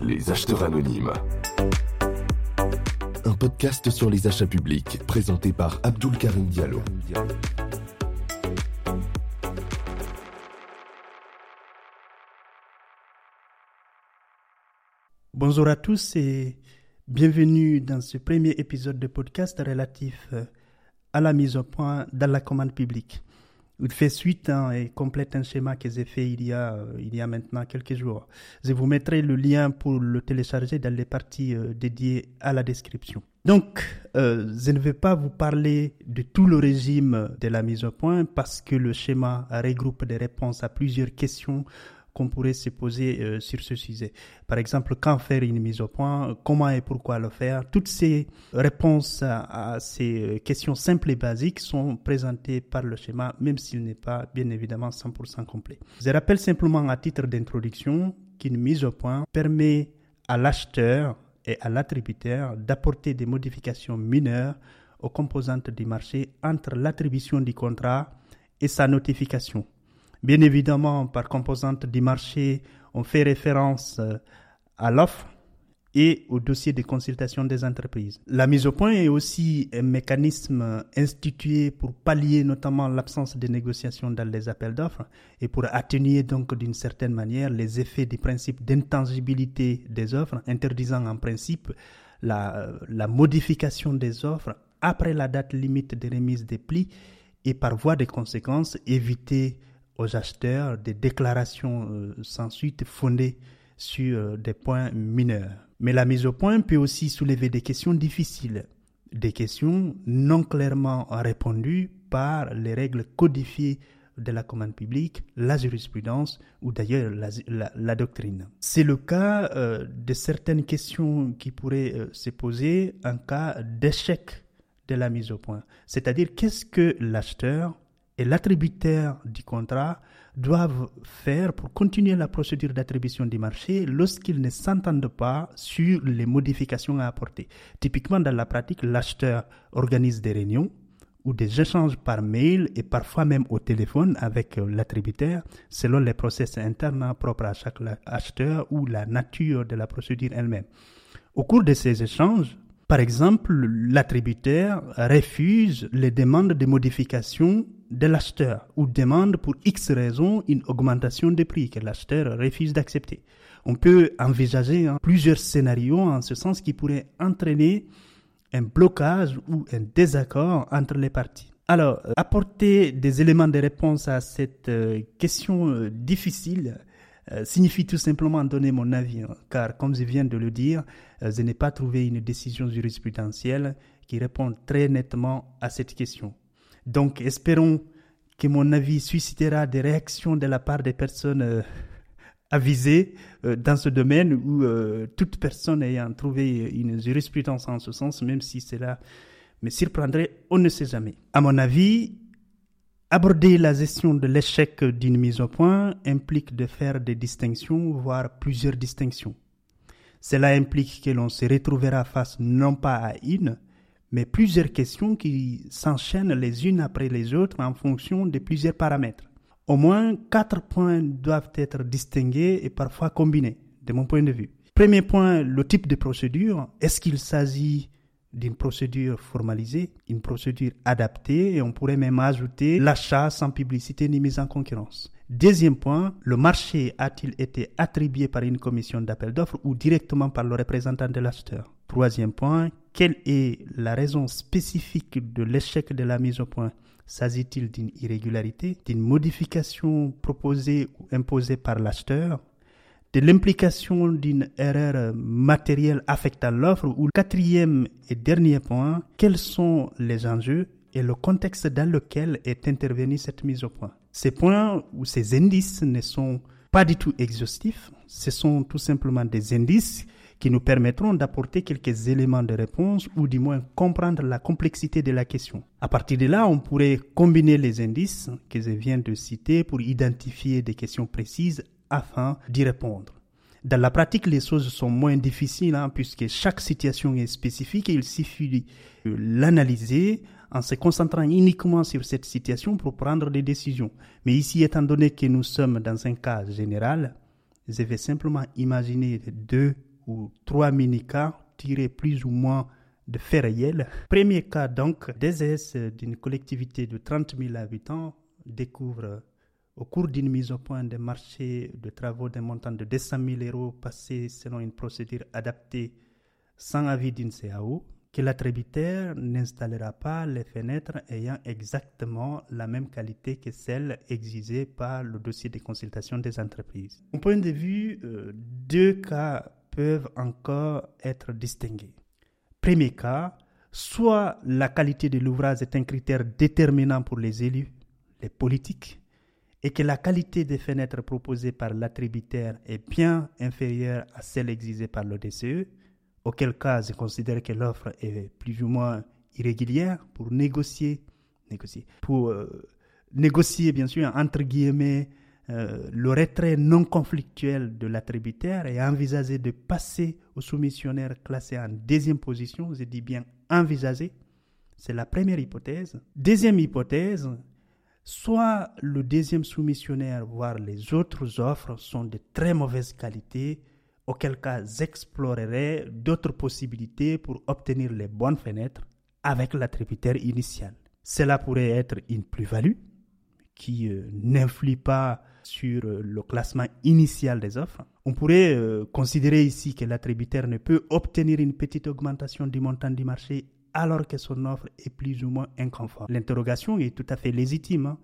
Les acheteurs anonymes. Un podcast sur les achats publics présenté par Abdul Karim Diallo. Bonjour à tous et bienvenue dans ce premier épisode de podcast relatif à la mise au point dans la commande publique. Il fait suite hein, et complète un schéma que j'ai fait il y, a, euh, il y a maintenant quelques jours. Je vous mettrai le lien pour le télécharger dans les parties euh, dédiées à la description. Donc, je ne vais pas vous parler de tout le régime de la mise au point parce que le schéma regroupe des réponses à plusieurs questions qu'on pourrait se poser euh, sur ce sujet. Par exemple, quand faire une mise au point, comment et pourquoi le faire. Toutes ces réponses à, ces euh, questions simples et basiques sont présentées par le schéma, même s'il n'est pas bien évidemment 100% complet. Je rappelle simplement à titre d'introduction qu'une mise au point permet à l'acheteur et à l'attributaire d'apporter des modifications mineures aux composantes du marché entre l'attribution du contrat et sa notification. Bien évidemment, par composante du marché, on fait référence euh, à l'offre et au dossier de consultation des entreprises. La mise au point est aussi un mécanisme institué pour pallier notamment l'absence de négociations dans les appels d'offres et pour atténuer donc d'une certaine manière les effets du principe d'intangibilité des offres, interdisant en principe la, la modification des offres après la date limite de remise des plis et par voie de conséquence éviter aux acheteurs des déclarations euh, sans suite fondées sur euh, des points mineurs. Mais la mise au point peut aussi soulever des questions difficiles, des questions non clairement répondues par les règles codifiées de la commande publique, la jurisprudence ou d'ailleurs la, doctrine. C'est le cas euh, de certaines questions qui pourraient se poser en cas d'échec de la mise au point. C'est-à-dire qu'est-ce que l'acheteur et l'attributaire du contrat doivent faire pour continuer la procédure d'attribution du marché lorsqu'ils ne s'entendent pas sur les modifications à apporter. Typiquement, dans la pratique, l'acheteur organise des réunions ou des échanges par mail et parfois même au téléphone avec l'attributaire selon les process internes propres à chaque acheteur ou la nature de la procédure elle-même. Au cours de ces échanges, par exemple, l'attributaire refuse les demandes de modification de l'acheteur ou demande pour X raison une augmentation des prix que l'acheteur refuse d'accepter. On peut envisager hein, plusieurs scénarios en ce sens qui pourraient entraîner un blocage ou un désaccord entre les parties. Alors, euh, apporter des éléments de réponse à cette euh, question euh, signifie tout simplement donner mon avis, hein, car comme je viens de le dire, je n'ai pas trouvé une décision jurisprudentielle qui répond très nettement à cette question. Donc, espérons que mon avis suscitera des réactions de la part des personnes euh, avisées euh, dans ce domaine ou euh, toute personne ayant trouvé une jurisprudence en ce sens, même si cela me surprendrait, on ne sait jamais. À mon avis, aborder la gestion de l'échec d'une mise au point implique de faire des distinctions, voire plusieurs distinctions. Cela implique que l'on se retrouvera face non pas à une, mais plusieurs questions qui s'enchaînent les unes après les autres en fonction de plusieurs paramètres. Au moins quatre points doivent être distingués et parfois combinés, de mon point de vue. Premier point, le type de procédure. Est-ce qu'il s'agit d'une procédure formalisée, une procédure adaptée et on pourrait même ajouter l'achat sans publicité ni mise en concurrence. Deuxième point, le marché a-t-il été attribué par une commission d'appel d'offres ou directement par le représentant de l'acheteur? Troisième point, quelle est la raison spécifique de l'échec de la mise au point? S'agit-il d'une irrégularité, d'une modification proposée ou imposée par l'acheteur, de l'implication d'une erreur matérielle affectant l'offre ou quatrième et dernier point, quels sont les enjeux et le contexte dans lequel est intervenue cette mise au point? Ces points ou ces indices ne sont pas du tout exhaustifs, ce sont tout simplement des indices qui nous permettront d'apporter quelques éléments de réponse ou du moins comprendre la complexité de la question. À partir de là, on pourrait combiner les indices que je viens de citer pour identifier des questions précises afin d'y répondre. Dans la pratique, les choses sont moins difficiles hein, puisque chaque situation est spécifique et il suffit de l'analyser en se concentrant uniquement sur cette situation pour prendre des décisions. Mais ici, étant donné que nous sommes dans un cas général, je vais simplement imaginer deux ou trois mini-cas tirés plus ou moins de faits réels. Premier cas donc, DSS d'une collectivité de 30 000 habitants découvre au cours d'une mise au point des marchés de travaux d'un montant de 200 000 euros passés selon une procédure adaptée sans avis d'une CAO, que l'attributaire n'installera pas les fenêtres ayant exactement la même qualité que celles exigées par le dossier de consultation des entreprises. Au point de vue, euh, deux cas peuvent encore être distingués. Premier cas, soit la qualité de l'ouvrage est un critère déterminant pour les élus, les politiques, et que la qualité des fenêtres proposées par l'attributaire est bien inférieure à celle exigée par le DCE, auquel cas je considère que l'offre est plus ou moins irrégulière pour négocier, négocier, pour euh, négocier bien sûr entre guillemets euh, le retrait non conflictuel de l'attributaire et envisager de passer au soumissionnaire classé en deuxième position, je dis bien envisager, c'est la première hypothèse. Deuxième hypothèse, soit le deuxième soumissionnaire, voire les autres offres sont de très mauvaise qualité, auquel cas j'explorerai d'autres possibilités pour obtenir les bonnes fenêtres avec l'attributaire initial. Cela pourrait être une plus-value qui euh, n'influe pas sur euh, le classement initial des offres. On pourrait euh, considérer ici que l'attributaire ne peut obtenir une petite augmentation du montant du marché alors que son offre est plus ou moins inconforme. L'interrogation est tout à fait légitime, hein.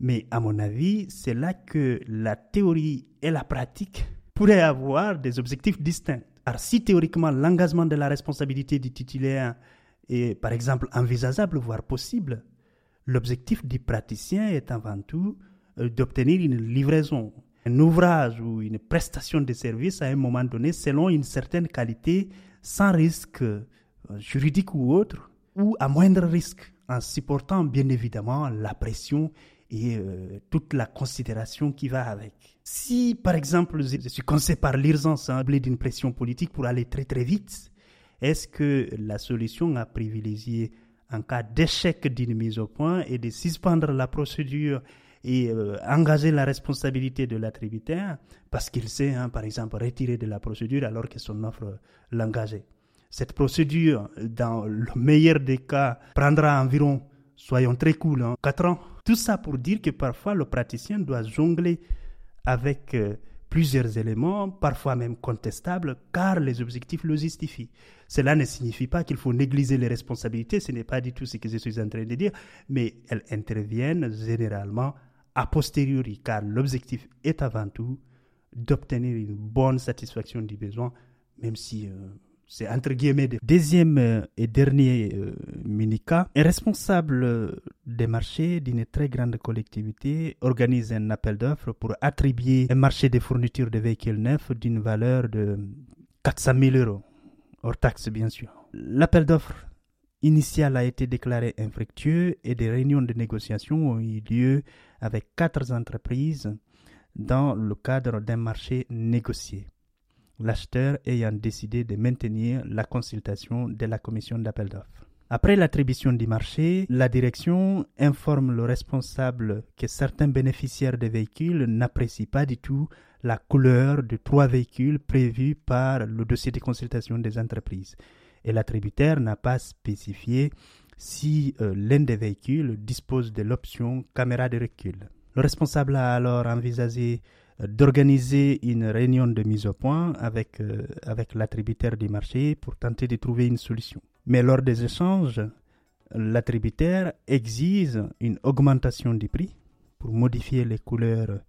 mais à mon avis, c'est là que la théorie et la pratique pourraient avoir des objectifs distincts. Alors si théoriquement l'engagement de la responsabilité du titulaire est par exemple envisageable, voire possible, l'objectif du praticien est avant tout euh, d'obtenir une livraison, un ouvrage ou une prestation de service à un moment donné selon une certaine qualité, sans risque euh, juridique ou autre, ou à moindre risque, en supportant bien évidemment la pression et euh, toute la considération qui va avec. Si, par exemple, je suis conseillé par l'urgence hein, d'une pression politique pour aller très très vite, est-ce que la solution à privilégier en cas d'échec d'une mise au point est de suspendre la procédure et euh, engager la responsabilité de l'attributaire parce qu'il sait, hein, par exemple, retirer de la procédure alors que son offre l'engageait? Cette procédure, dans le meilleur des cas, prendra environ, soyons très cool, hein, 4 ans. Tout ça pour dire que parfois le praticien doit jongler avec euh, plusieurs éléments, parfois même contestables, car les objectifs le justifient. Cela ne signifie pas qu'il faut négliger les responsabilités, ce n'est pas du tout ce que je suis en train de dire, mais elles interviennent généralement a posteriori, car l'objectif est avant tout d'obtenir une bonne satisfaction du besoin, même si euh, c'est entre guillemets. Deuxième euh, et dernier euh, mini-cas, un responsable des marchés d'une très grande collectivité organise un appel d'offres pour attribuer un marché de fourniture de véhicules neufs d'une valeur de 400 000 euros, hors taxe bien sûr. L'appel d'offres initial a été déclaré infructueux et des réunions de négociation ont eu lieu avec quatre entreprises dans le cadre d'un marché négocié. L'acheteur ayant décidé de maintenir la consultation de la commission d'appel d'offres. Après l'attribution du marché, la direction informe le responsable que certains bénéficiaires des véhicules n'apprécient pas du tout la couleur de trois véhicules prévus par le dossier de consultation des entreprises et l'attributaire n'a pas spécifié si euh, l'un des véhicules dispose de l'option caméra de recul. Le responsable a alors envisagé d'organiser une réunion de mise au point avec, euh, avec l'attributaire du marché pour tenter de trouver une solution. Mais lors des échanges, l'attributaire exige une augmentation du prix pour modifier les couleurs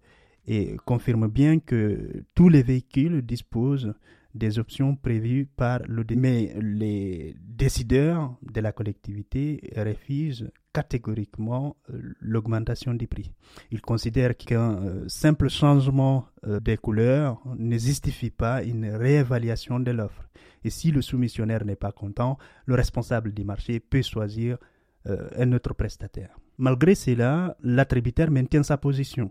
et confirme bien que tous les véhicules disposent des options prévues par le mais les décideurs de la collectivité refusent catégoriquement euh, l'augmentation du prix. Ils considèrent qu'un euh, simple changement euh, des couleurs ne justifie pas une réévaluation de l'offre. Et si le soumissionnaire n'est pas content, le responsable du marché peut choisir un autre prestataire. Malgré cela, l'attributaire maintient sa position.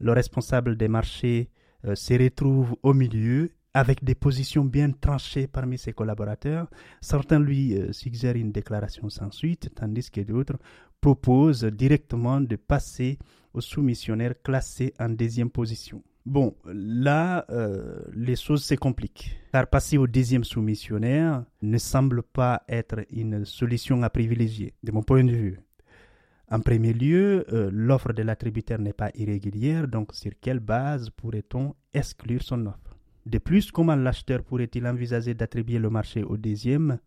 Le responsable des marchés se retrouve au milieu avec des positions bien tranchées parmi ses collaborateurs. Certains lui euh, suggèrent une déclaration sans suite, tandis que d'autres proposent directement de passer aux soumissionnaires classés en deuxième position. Bon, là, euh, les choses se compliquent. Car passer au deuxième soumissionnaire ne semble pas être une solution à privilégier, de mon point de vue. En premier lieu, euh, l'offre de l'attributaire n'est pas irrégulière, donc sur quelle base pourrait-on exclure son offre? De plus, comment l'acheteur pourrait-il envisager d'attribuer le marché au deuxième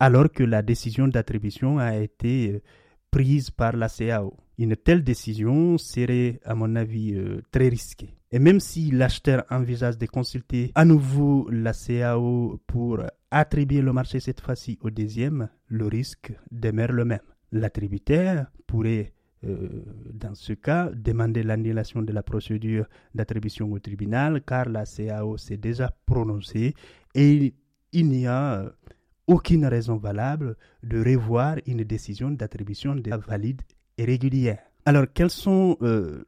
alors que la décision d'attribution a été euh, prise par la CAO Une telle décision serait, à mon avis, très risquée. Et même si l'acheteur envisage de consulter à nouveau la CAO pour attribuer le marché cette fois-ci au deuxième, le risque demeure le même. L'attributaire pourrait, euh, dans ce cas, demander l'annulation de la procédure d'attribution au tribunal car la CAO s'est déjà prononcée et il n'y a aucune raison valable de revoir une décision d'attribution valide et régulière. Alors, quelles sont euh,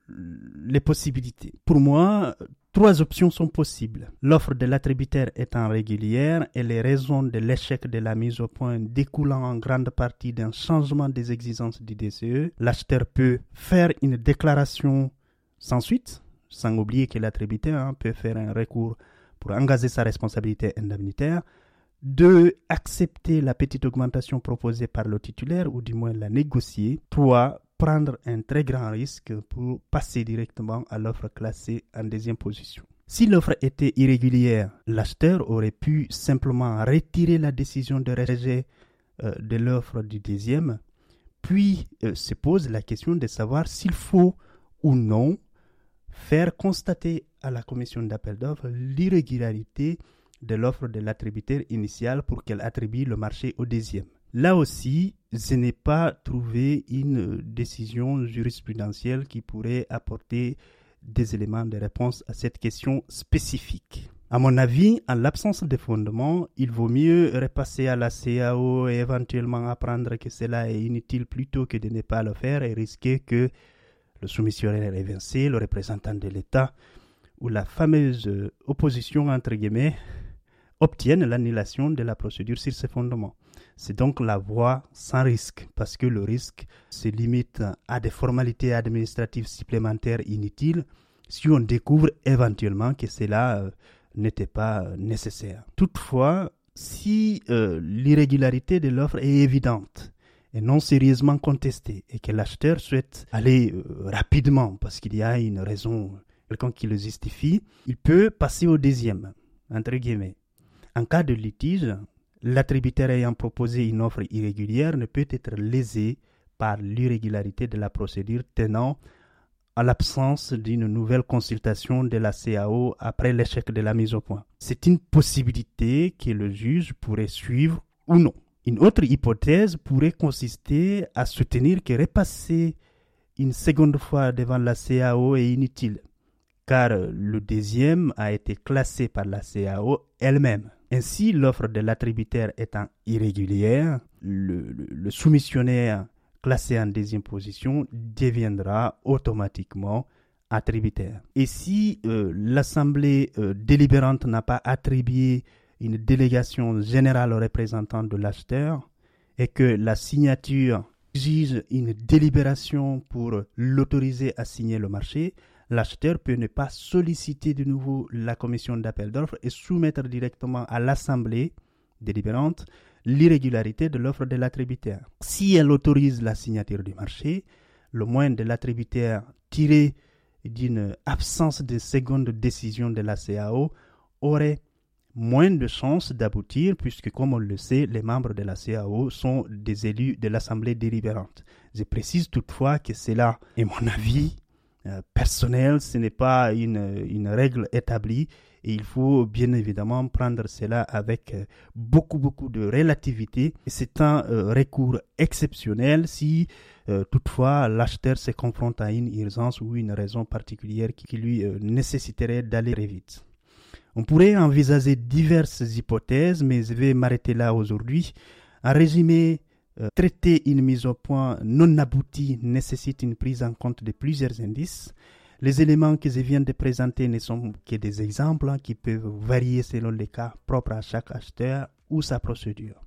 les possibilités? Pour moi, trois options sont possibles. L'offre de l'attributaire étant régulière et les raisons de l'échec de la mise au point découlant en grande partie d'un changement des exigences du DCE, l'acheteur peut faire une déclaration sans suite, sans oublier que l'attributaire hein, peut faire un recours pour engager sa responsabilité indemnitaire. Deux, accepter la petite augmentation proposée par le titulaire ou du moins la négocier. Trois, prendre un très grand risque pour passer directement à l'offre classée en deuxième position. Si l'offre était irrégulière, l'acheteur aurait pu simplement retirer la décision de rejet euh, de l'offre du deuxième, puis euh, se pose la question de savoir s'il faut ou non faire constater à la commission d'appel d'offres l'irrégularité de l'offre de l'attributaire initial pour qu'elle attribue le marché au deuxième. Là aussi, je n'ai pas trouvé une décision jurisprudentielle qui pourrait apporter des éléments de réponse à cette question spécifique. À mon avis, en l'absence de fondement, il vaut mieux repasser à la CAO et éventuellement apprendre que cela est inutile plutôt que de ne pas le faire et risquer que le soumissionnaire évincé, le représentant de l'État ou la fameuse opposition entre guillemets obtiennent l'annulation de la procédure sur ces fondements. C'est donc la voie sans risque, parce que le risque se limite à des formalités administratives supplémentaires inutiles si on découvre éventuellement que cela euh, n'était pas nécessaire. Toutefois, si euh, l'irrégularité de l'offre est évidente et non sérieusement contestée et que l'acheteur souhaite aller euh, rapidement parce qu'il y a une raison quelqu'un qui le justifie, il peut passer au deuxième, entre guillemets. En cas de litige, l'attributaire ayant proposé une offre irrégulière ne peut être lésé par l'irrégularité de la procédure tenant à l'absence d'une nouvelle consultation de la CAO après l'échec de la mise au point. C'est une possibilité que le juge pourrait suivre ou non. Une autre hypothèse pourrait consister à soutenir que repasser une seconde fois devant la CAO est inutile, car le deuxième a été classé par la CAO elle-même. Ainsi, l'offre de l'attributaire étant irrégulière, le, soumissionnaire classé en deuxième position deviendra automatiquement attributaire. Et si euh, l'Assemblée euh, délibérante n'a pas attribué une délégation générale au représentant de l'acheteur et que la signature exige une délibération pour l'autoriser à signer le marché, l'acheteur peut ne pas solliciter de nouveau la commission d'appel d'offres et soumettre directement à l'assemblée délibérante l'irrégularité de l'offre de l'attributaire. Si elle autorise la signature du marché, le moins de l'attributaire tiré d'une absence de seconde décision de la CAO aurait moins de chances d'aboutir puisque, comme on le sait, les membres de la CAO sont des élus de l'Assemblée délibérante. Je précise toutefois que cela est mon avis personnel, ce n'est pas une, une, règle établie et il faut bien évidemment prendre cela avec euh, beaucoup beaucoup de relativité. C'est un euh, recours exceptionnel si toutefois l'acheteur se confronte à une urgence ou une raison particulière qui, lui nécessiterait d'aller très vite. On pourrait envisager diverses hypothèses, mais je vais m'arrêter là aujourd'hui. En résumé, euh, traiter une mise au point non aboutie nécessite une prise en compte de plusieurs indices. Les éléments que je viens de présenter ne sont que des exemples qui peuvent varier selon les cas propres à chaque acheteur ou sa procédure.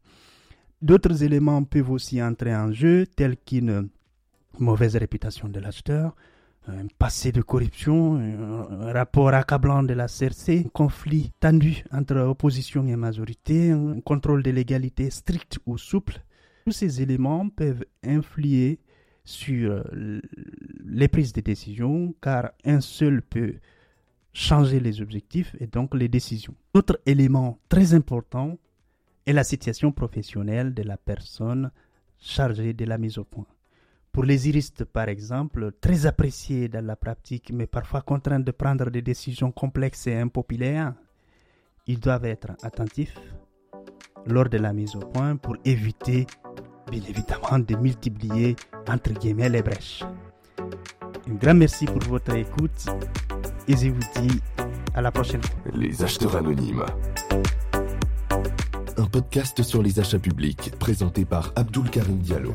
D'autres éléments peuvent aussi entrer en jeu, tels qu'une mauvaise réputation de l'acheteur, un passé de corruption, un rapport accablant de la CRC, un conflit tendu entre opposition et majorité, un contrôle de légalité strict ou souple. Tous ces éléments peuvent influer sur les prises de décision car un seul peut changer les objectifs et donc les décisions. Autre élément très important est la situation professionnelle de la personne chargée de la mise au point. Pour les juristes, par exemple, très appréciés dans la pratique, mais parfois contraints de prendre des décisions complexes et impopulaires, ils doivent être attentifs lors de la mise au point pour éviter, bien évidemment, de multiplier, entre guillemets, les brèches. Un grand merci pour votre écoute et je vous dis à la prochaine. Les acheteurs anonymes. Un podcast sur les achats publics présenté par Abdul Karim Diallo.